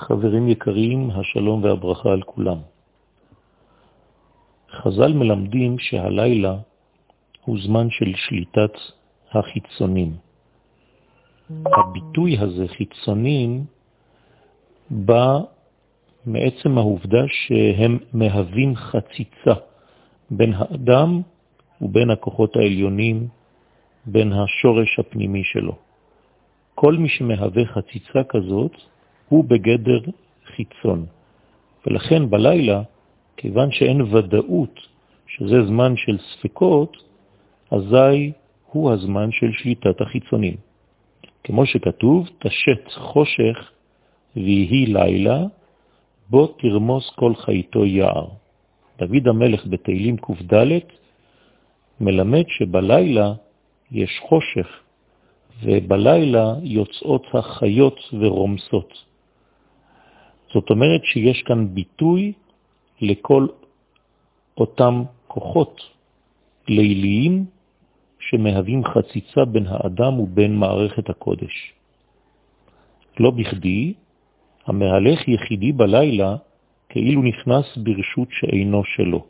חברים יקרים, השלום והברכה על כולם. חז"ל מלמדים שהלילה הוא זמן של שליטת החיצונים. הביטוי הזה, חיצונים, בא מעצם העובדה שהם מהווים חציצה בין האדם ובין הכוחות העליונים, בין השורש הפנימי שלו. כל מי שמהווה חציצה כזאת הוא בגדר חיצון. ולכן בלילה, כיוון שאין ודאות שזה זמן של ספקות, אזי הוא הזמן של שליטת החיצונים. כמו שכתוב, תשת חושך ויהי לילה, בו תרמוס כל חייתו יער. דוד המלך בתהילים ק"ד מלמד שבלילה יש חושך, ובלילה יוצאות החיות ורומסות. זאת אומרת שיש כאן ביטוי לכל אותם כוחות ליליים שמהווים חציצה בין האדם ובין מערכת הקודש. לא בכדי, המהלך יחידי בלילה כאילו נכנס ברשות שאינו שלו.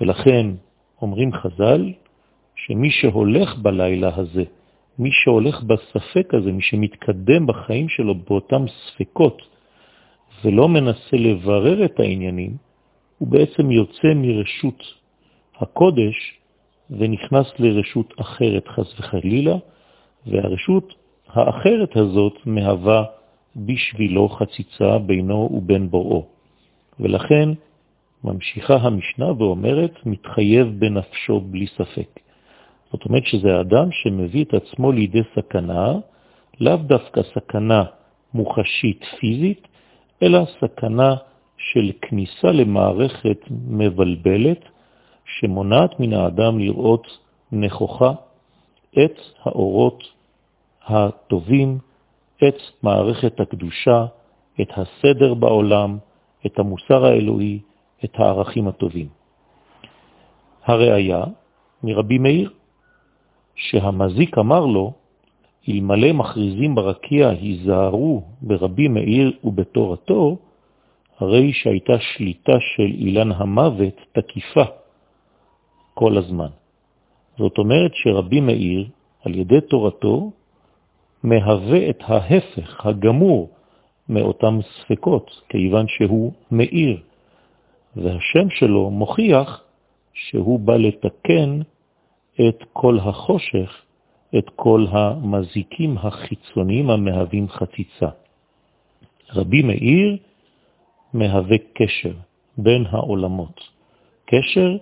ולכן אומרים חז"ל שמי שהולך בלילה הזה, מי שהולך בספק הזה, מי שמתקדם בחיים שלו באותם ספקות, ולא מנסה לברר את העניינים, הוא בעצם יוצא מרשות הקודש ונכנס לרשות אחרת, חס וחלילה, והרשות האחרת הזאת מהווה בשבילו חציצה בינו ובין בוראו. ולכן ממשיכה המשנה ואומרת, מתחייב בנפשו בלי ספק. זאת אומרת שזה אדם שמביא את עצמו לידי סכנה, לאו דווקא סכנה מוחשית פיזית, אלא סכנה של כניסה למערכת מבלבלת שמונעת מן האדם לראות נכוחה את האורות הטובים, את מערכת הקדושה, את הסדר בעולם, את המוסר האלוהי, את הערכים הטובים. הראיה מרבי מאיר, שהמזיק אמר לו, אלמלא מכריזים ברקיע היזהרו ברבי מאיר ובתורתו, הרי שהייתה שליטה של אילן המוות תקיפה כל הזמן. זאת אומרת שרבי מאיר, על ידי תורתו, מהווה את ההפך הגמור מאותם ספקות, כיוון שהוא מאיר, והשם שלו מוכיח שהוא בא לתקן את כל החושך, את כל המזיקים החיצוניים המהווים חציצה. רבי מאיר מהווה קשר בין העולמות, קשר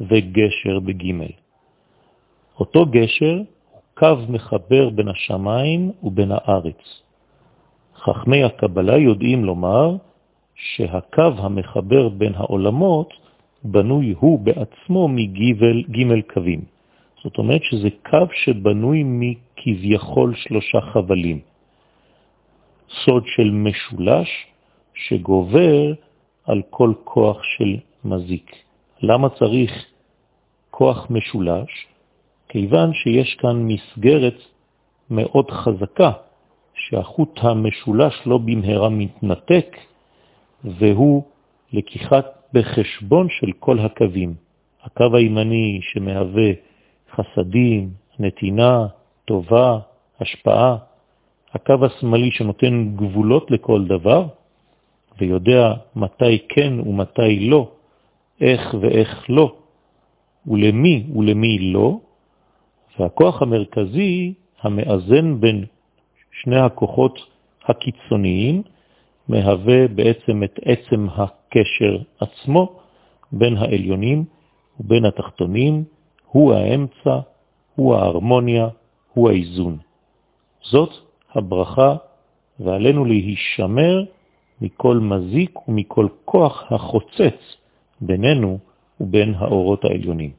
וגשר בגימל. אותו גשר הוא קו מחבר בין השמיים ובין הארץ. חכמי הקבלה יודעים לומר שהקו המחבר בין העולמות בנוי הוא בעצמו מג' קווים. זאת אומרת שזה קו שבנוי מכביכול שלושה חבלים. סוד של משולש שגובר על כל כוח של מזיק. למה צריך כוח משולש? כיוון שיש כאן מסגרת מאוד חזקה, שהחוט המשולש לא במהרה מתנתק, והוא לקיחת בחשבון של כל הקווים. הקו הימני שמהווה חסדים, נתינה, טובה, השפעה, הקו השמאלי שנותן גבולות לכל דבר, ויודע מתי כן ומתי לא, איך ואיך לא, ולמי ולמי לא, והכוח המרכזי המאזן בין שני הכוחות הקיצוניים מהווה בעצם את עצם הקשר עצמו בין העליונים ובין התחתונים, הוא האמצע, הוא ההרמוניה, הוא האיזון. זאת הברכה, ועלינו להישמר מכל מזיק ומכל כוח החוצץ בינינו ובין האורות העליונים.